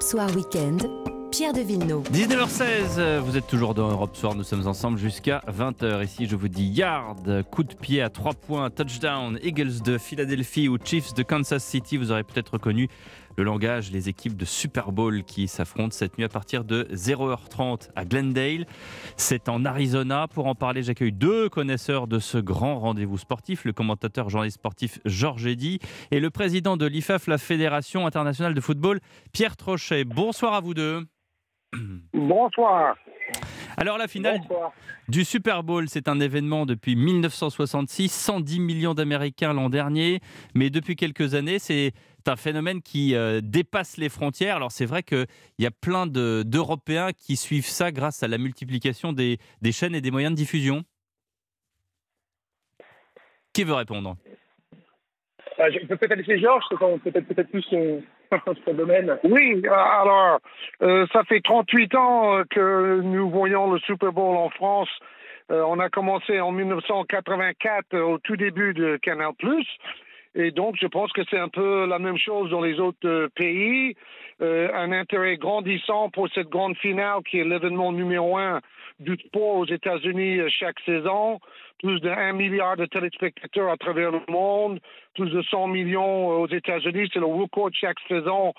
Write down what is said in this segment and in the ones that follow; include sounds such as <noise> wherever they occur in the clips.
Europe Soir Weekend, Pierre de Villeneuve. 19h16, vous êtes toujours dans Europe Soir, nous sommes ensemble jusqu'à 20h. Ici, je vous dis yard, coup de pied à 3 points, touchdown, Eagles de Philadelphie ou Chiefs de Kansas City. Vous aurez peut-être reconnu le langage, les équipes de Super Bowl qui s'affrontent cette nuit à partir de 0h30 à Glendale. C'est en Arizona. Pour en parler, j'accueille deux connaisseurs de ce grand rendez-vous sportif, le commentateur journaliste sportif Georges Eddy et le président de l'IFAF, la Fédération internationale de football, Pierre Trochet. Bonsoir à vous deux. Bonsoir. Alors la finale du Super Bowl, c'est un événement depuis 1966, 110 millions d'Américains l'an dernier, mais depuis quelques années, c'est un phénomène qui euh, dépasse les frontières. Alors c'est vrai qu'il y a plein d'Européens qui suivent ça grâce à la multiplication des, des chaînes et des moyens de diffusion. Qui veut répondre? Euh, Je peux peut-être laisser Georges, peut-être peut plus son, <laughs> son, domaine. Oui, euh, alors euh, ça fait 38 ans que nous voyons le Super Bowl en France. on a commencé en 1984 au tout début de Canal+. Et donc, je pense que c'est un peu la même chose dans les autres euh, pays. Euh, un intérêt grandissant pour cette grande finale qui est l'événement numéro un du sport aux États-Unis euh, chaque saison. Plus d'un milliard de téléspectateurs à travers le monde, plus de 100 millions aux États-Unis. C'est le record chaque saison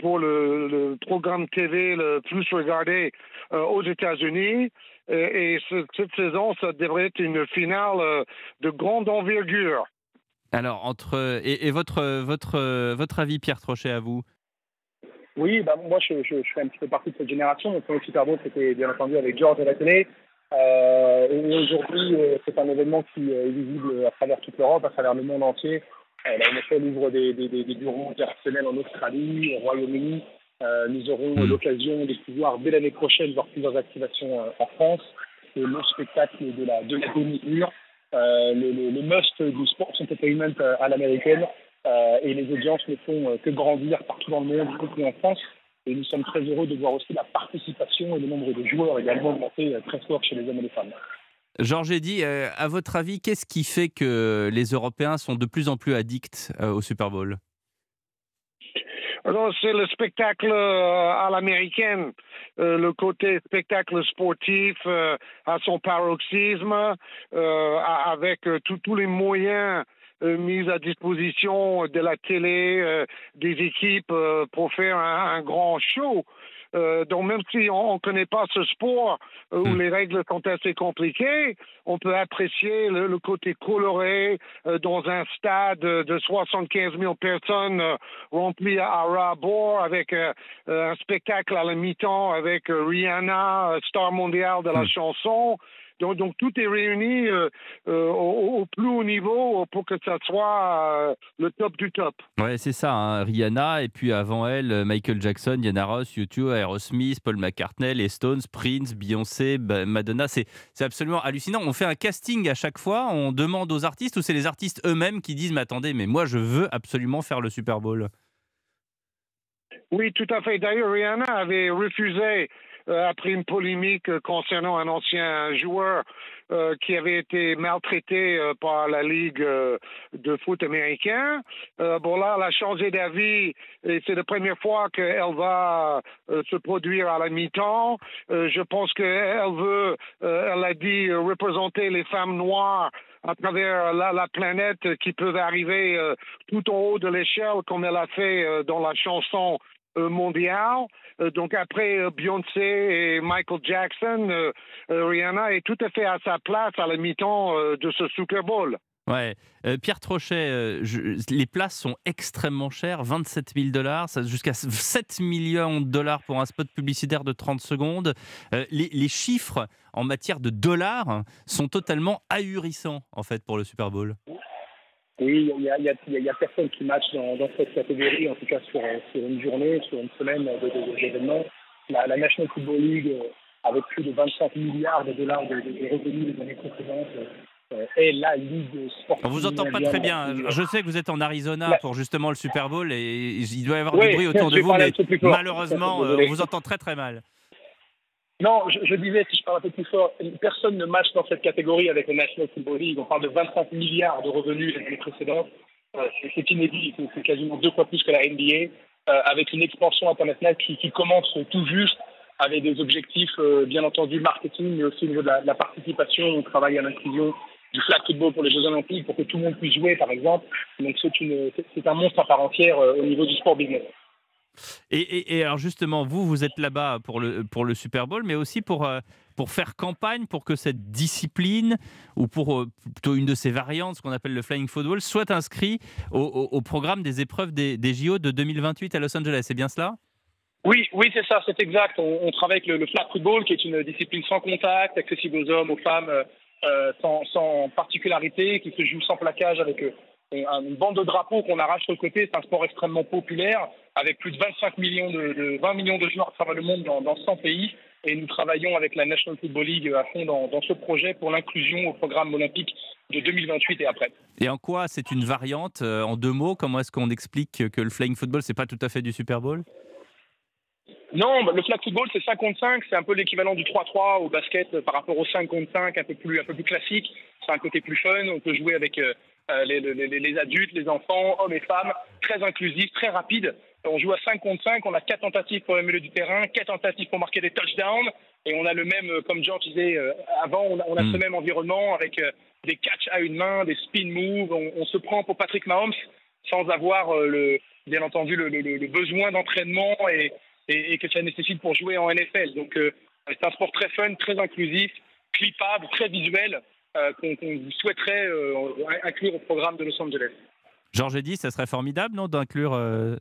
pour le, programme TV le plus regardé aux États-Unis. Et, cette saison, ça devrait être une finale de grande envergure. Alors, entre et, votre, votre, votre avis, Pierre Trochet, à vous? Oui, bah, moi, je, je, fais un petit peu partie de cette génération. Mon premier Super Bowl, c'était bien entendu avec George à la télé. Euh, Aujourd'hui, euh, c'est un événement qui est visible à travers toute l'Europe, à travers le monde entier. Euh, la NFL ouvre des, des, des, bureaux personnels en Australie, au Royaume-Uni. Euh, nous aurons hmm. l'occasion de pouvoir, dès l'année prochaine, voir plusieurs activations en France. C'est le spectacle de la, de la demi-heure. Euh, le, must du sport entertainment euh, à l'américaine euh, et les audiences ne font que grandir partout dans le monde, y compris en France. Et nous sommes très heureux de voir aussi la participation et le nombre de joueurs également augmenter très fort chez les hommes et les femmes. Georges Eddy, à votre avis, qu'est-ce qui fait que les Européens sont de plus en plus addicts au Super Bowl? Alors, c'est le spectacle euh, à l'américaine, euh, le côté spectacle sportif euh, à son paroxysme, avec tous les moyens mis à disposition de la télé, des équipes pour faire un grand show. Euh, donc même si on ne connaît pas ce sport euh, où hmm. les règles sont assez compliquées, on peut apprécier le, côté coloré euh, dans un stade de 75 000 personnes rempli à, bord avec un spectacle à la mi-temps avec Rihanna, star mondiale de la hmm. chanson. Donc, tout est réuni euh, euh, au, plus haut niveau pour que ça soit euh, le top du top. Ouais, c'est ça. Hein. Rihanna et puis avant elle, Michael Jackson, Diana Ross, YouTube, Aerosmith, Paul McCartney, les Stones, Prince, Beyoncé, Madonna. C'est absolument hallucinant. On fait un casting à chaque fois. On demande aux artistes ou c'est les artistes eux-mêmes qui disent mais attendez, mais moi je veux absolument faire le Super Bowl. Oui, tout à fait. D'ailleurs, Rihanna avait refusé après une polémique euh, concernant un ancien joueur euh, qui avait été maltraité par la Ligue de foot américain. bon, là, elle a changé d'avis et c'est la première fois qu'elle va se produire à la mi-temps. je pense qu'elle veut, elle a dit, représenter les femmes noires à travers la, la, planète qui peuvent arriver tout en haut de l'échelle comme elle a fait dans la chanson mondiale. Euh, donc après euh, Beyoncé et Michael Jackson, euh, Rihanna est tout à fait à sa place à la mi-temps de ce Super Bowl. Ouais. Pierre Trochet, les places sont extrêmement chères, 27 000 dollars, jusqu'à 7 millions de dollars pour un spot publicitaire de 30 secondes. les, les, chiffres en matière de dollars sont totalement ahurissants en fait pour le Super Bowl. Oui, il n'y a, personne qui matche dans, dans, cette catégorie, en tout cas sur, sur une journée, sur une semaine d'événements. La, la, National Football League, euh, avec plus de 25 milliards de dollars de, de revenus les années précédentes, euh, est la ligue sportive. On vous entend pas très bien. Je sais que vous êtes en Arizona pour justement le Super Bowl et il doit y avoir du bruit autour de vous, mais malheureusement, euh, on vous entend très très mal. Non, je, disais, si je parle un peu plus fort, personne ne matche dans cette catégorie avec le National Football League. On parle de 25 milliards de revenus les années précédentes. Euh, c'est inédit, c'est quasiment deux fois plus que la NBA. avec une expansion internationale qui, qui, commence tout juste, avec des objectifs, bien entendu, marketing, mais aussi au niveau de la, participation. On travaille à l'inclusion du flag football pour les Jeux Olympiques, pour que tout le monde puisse jouer, par exemple. Donc c'est un monstre à part entière au niveau du sport business. Et, alors justement, vous, vous êtes là-bas pour le, pour le Super Bowl, mais aussi pour, euh, pour faire campagne pour que cette discipline, ou pour euh, plutôt une de ces variantes, ce qu'on appelle le flying football, soit inscrit au, programme des épreuves des, des, JO de 2028 à Los Angeles. C'est bien cela? Oui, oui, c'est ça, c'est exact. On, travaille avec le, flag football, qui est une discipline sans contact, accessible aux hommes, aux femmes, euh, sans, sans, particularité, qui se joue sans plaquage avec une bande de drapeaux qu'on arrache sur le côté. C'est un sport extrêmement populaire avec plus de 25 millions de, 20 millions de joueurs à travers le monde dans, 100 pays. Et nous travaillons avec la National Football League à fond dans, ce projet pour l'inclusion au programme olympique de 2028 et après. Et en quoi c'est une variante euh, En deux mots, comment est-ce qu'on explique que le flying football, c'est pas tout à fait du Super Bowl? Non, bah, le flag football, c'est 5 contre 5. C'est un peu l'équivalent du 3-3 au basket euh, par rapport au 5 contre 5, un peu plus, un peu plus classique. C'est un côté plus fun. On peut jouer avec euh, les, les, les, adultes, les enfants, hommes et femmes. Très inclusif, très rapide. On joue à 5 contre 5. On a 4 tentatives pour le milieu du terrain, 4 tentatives pour marquer des touchdowns. Et on a le même, comme George disait avant, on a, on a ce hmm. même environnement avec des catchs à une main, des spin moves. On, on se prend pour Patrick Mahomes sans avoir, le, bien entendu, le, le besoin d'entraînement et et, que ça nécessite pour jouer en NFL. Donc euh, c'est un sport très fun, très inclusif, clippable, très visuel euh, qu'on souhaiterait euh, inclure au programme de Los Angeles. Georges dit, ça serait formidable, non, d'inclure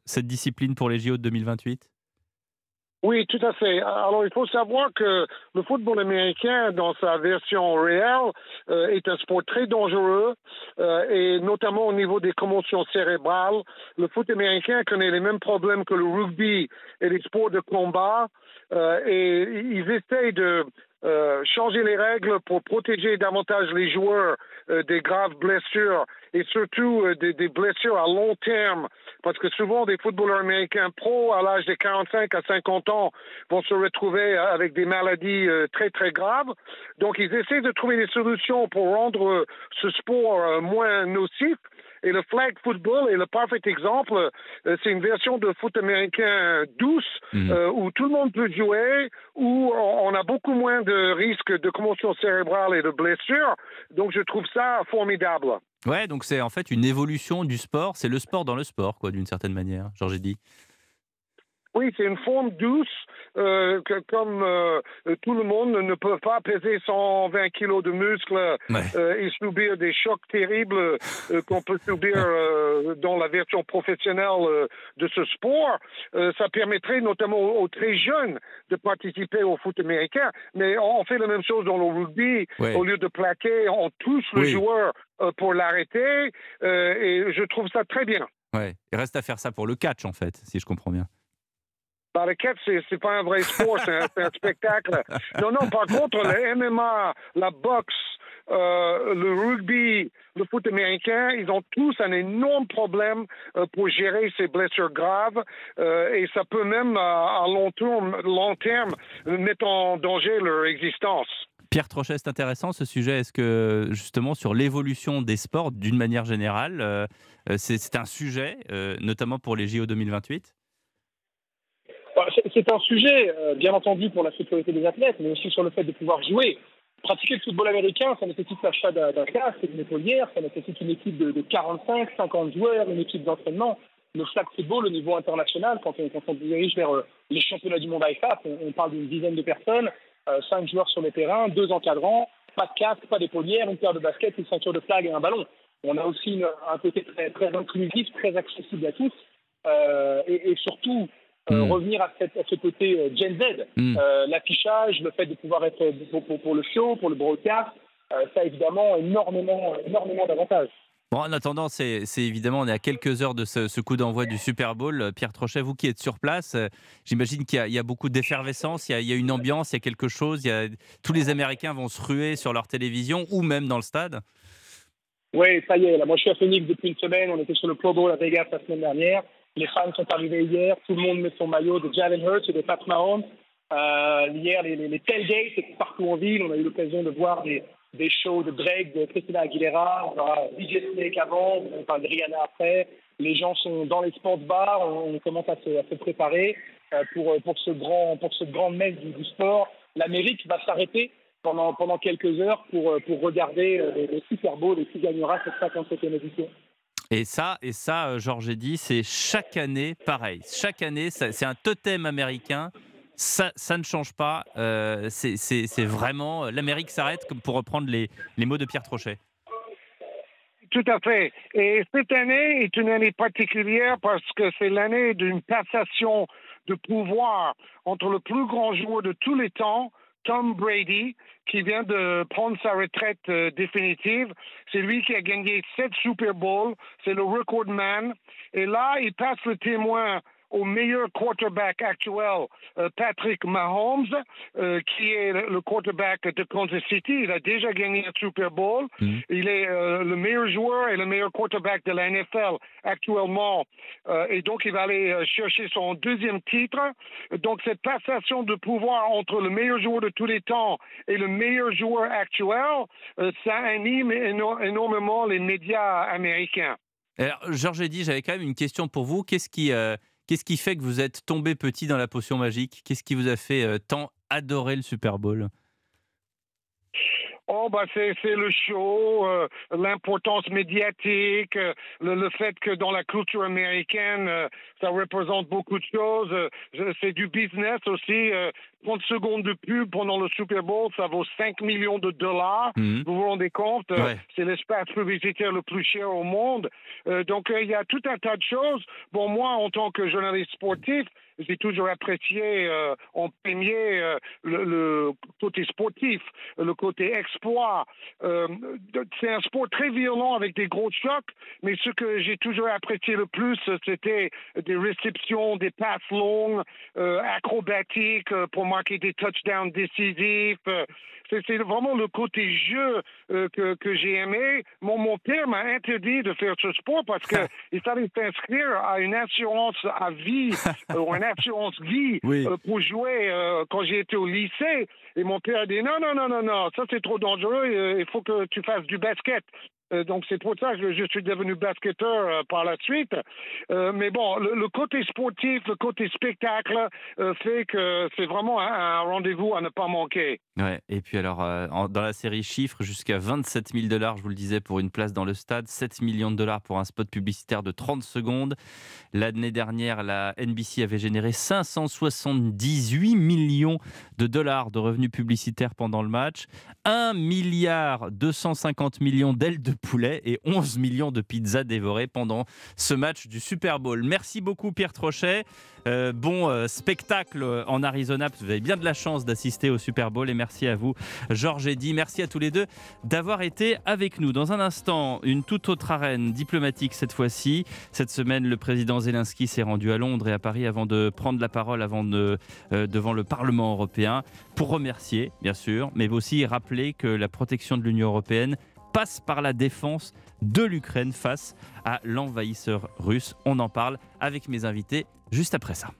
cette discipline pour les JO de 2028 oui, tout à fait. Alors, il faut savoir que le football américain, dans sa version réelle, est un sport très dangereux, et notamment au niveau des commotions cérébrales. Le foot américain connaît les mêmes problèmes que le rugby et les sports de combat, et ils essayent de euh, changer les règles pour protéger davantage les joueurs euh, des graves blessures et surtout euh, des, des, blessures à long terme. Parce que souvent, des footballeurs américains pro à l'âge de 45 à 50 ans vont se retrouver avec des maladies très, très graves. Donc, ils essaient de trouver des solutions pour rendre ce sport moins nocif. Et le flag football est le parfait exemple. Euh, c'est une version de foot américain douce mhm. euh, où tout le monde peut jouer, où on a beaucoup moins de risques de commotion cérébrale et de blessures. Donc je trouve ça formidable. Ouais, donc c'est en fait une évolution du sport. C'est le sport dans le sport, quoi, d'une certaine manière. Georges dit. Oui, c'est une forme douce, euh, que, comme euh, tout le monde ne peut pas peser 120 kilos de muscles euh, et subir des chocs terribles euh, qu'on peut subir dans la version professionnelle de ce sport. ça permettrait notamment aux, très jeunes de participer au foot américain, mais on fait la même chose dans le rugby. Au lieu de plaquer, on touche le joueur pour l'arrêter, et je trouve ça très bien. Ouais. Il reste à faire ça pour le catch, en fait, si je comprends bien. Dans le catch, c'est pas un vrai sport, c'est un, spectacle. Non, non, par contre, le MMA, la boxe, euh, le rugby, le foot américain, ils ont tous un énorme problème euh, pour gérer ces blessures graves euh, et ça peut même à long terme mettre en danger leur existence. Pierre Trochet, c'est intéressant ce sujet. Est-ce que justement sur l'évolution des sports d'une manière générale, c'est un sujet, notamment pour les JO 2028 c'est un sujet, euh, bien entendu, pour la sécurité des athlètes, mais aussi sur le fait de pouvoir jouer. Pratiquer le football américain, ça nécessite l'achat d'un casque et d'une épaulière, ça nécessite une équipe de, 45, 50 joueurs, une équipe d'entraînement. Le flag football au niveau international, quand on, quand dirige vers euh, les championnats du monde IFAF, on, parle d'une dizaine de personnes, euh, 5 joueurs sur le terrain, deux encadrants, pas de casque, pas d'épaulière, une paire de baskets, une ceinture de flag et un ballon. On a aussi un côté très, très inclusif, très accessible à tous. Euh, et, surtout, euh, hmm. revenir à, cette, à, ce côté euh, Gen Z, hmm. euh, l'affichage, le fait de pouvoir être pour, pour, le show, pour le broadcast, ça a évidemment énormément, énormément d'avantages. Bon, en attendant, c'est évidemment, on est à quelques heures de ce, coup d'envoi du Super Bowl. Pierre Trochet, vous qui êtes sur place, j'imagine qu'il y, a beaucoup d'effervescence, il, il, y a une ambiance, il y a quelque chose. Il y a, tous les Américains vont se ruer sur leur télévision ou même dans le stade. Oui, ça y est. Là, moi, je suis à Phoenix depuis une semaine. On était sur le Pro Bowl à Vegas la semaine dernière. Les fans sont arrivés hier, tout le monde met son maillot de Jalen Hurts et de Pat Mahomes. Euh, hier, les, les, les tailgates partout en ville. On a eu l'occasion de voir des, shows de Drake, de Christina Aguilera. On aura DJ Snake avant, on parle de Rihanna après. les gens sont dans les sports bars, on, commence à se, préparer pour, pour ce grand pour du, sport. L'Amérique va s'arrêter pendant, quelques heures pour, pour regarder le Super Bowl et qui gagnera cette 57e édition. Et ça, et ça, Georges dit, c'est chaque année pareil. Chaque année, c'est un totem américain ça, ne change pas. Euh, c'est vraiment l'Amérique s'arrête, comme pour reprendre les, les mots de Pierre Trochet. Tout à fait. Et cette année est une année particulière parce que c'est l'année d'une passation de pouvoir entre le plus grand joueur de tous les temps, Tom Brady, qui vient de prendre sa retraite euh, définitive. C'est lui qui a gagné sept Super Bowls. C'est le record man. Et là, il passe le témoin au meilleur quarterback actuel, euh, Patrick Mahomes, euh, qui est le quarterback de Kansas City. Il a déjà gagné un Super Bowl. Mm. Il est euh, le meilleur joueur et le meilleur quarterback de la NFL actuellement. et donc, il va aller chercher son deuxième titre. Donc, cette passation de pouvoir entre le meilleur joueur de tous les temps et le meilleur joueur actuel, ça anime énormément les médias américains. Alors, Georges dit, j'avais quand même une question pour vous. Qu'est-ce qui, Qu'est-ce qui fait que vous êtes tombé petit dans la potion magique? Qu'est-ce qui vous a fait euh, tant adorer le Super Bowl? Oh, bah c'est, le show, euh, l'importance médiatique, euh, le, fait que dans la culture américaine, ça représente beaucoup de choses. c'est du business aussi. 30 secondes de pub pendant le Super Bowl, ça vaut 5 millions de dollars. Mhm. Vous vous rendez compte C'est l'espace publicitaire le plus cher au monde. donc, il y a tout un tas de choses. Bon, moi, en tant que journaliste sportif, j'ai toujours apprécié euh, en premier euh, le, côté sportif, le côté exploit. Euh, c'est un sport très violent avec des gros chocs, mais ce que j'ai toujours apprécié le plus, c'était des réceptions, des passes longues, acrobatiques pour marquer des touchdowns décisifs. c'est vraiment le côté jeu que, que j'ai aimé. Mon, mon père m'a interdit de faire ce sport parce qu'il <laughs> fallait s'inscrire à une assurance à vie <laughs> ou un assurance vie euh, pour jouer euh, quand été au lycée. Et mon père a dit non, non, non, non, non, ça c'est trop dangereux, euh, il faut que tu fasses du basket. Euh, donc c'est pour ça que je suis devenu basketteur euh, par la suite. Euh, mais bon, le, côté sportif, le côté spectacle fait que c'est vraiment un, rendez-vous à ne pas manquer. Ouais. Et puis alors, dans la série chiffres, jusqu'à 27 000 dollars, je vous le disais, pour une place dans le stade, 7 millions de dollars pour un spot publicitaire de 30 secondes. L'année dernière, la NBC avait généré 578 millions de dollars de revenus publicitaires pendant le match, 1 milliard 250 millions d'ailes de poulet et 11 millions de pizzas dévorées pendant ce match du Super Bowl. Merci beaucoup Pierre Trochet. Euh, bon euh, spectacle en Arizona, vous avez bien de la chance d'assister au Super Bowl et merci à vous Georges Eddy. Merci à tous les deux d'avoir été avec nous. Dans un instant, une toute autre arène diplomatique cette fois-ci. Cette semaine, le président Zelensky s'est rendu à Londres et à Paris avant de prendre la parole euh, devant le Parlement européen pour remercier, bien sûr, mais aussi rappeler que la protection de l'Union européenne passe par la défense de l'Ukraine face à l'envahisseur russe. On en parle avec mes invités juste après ça.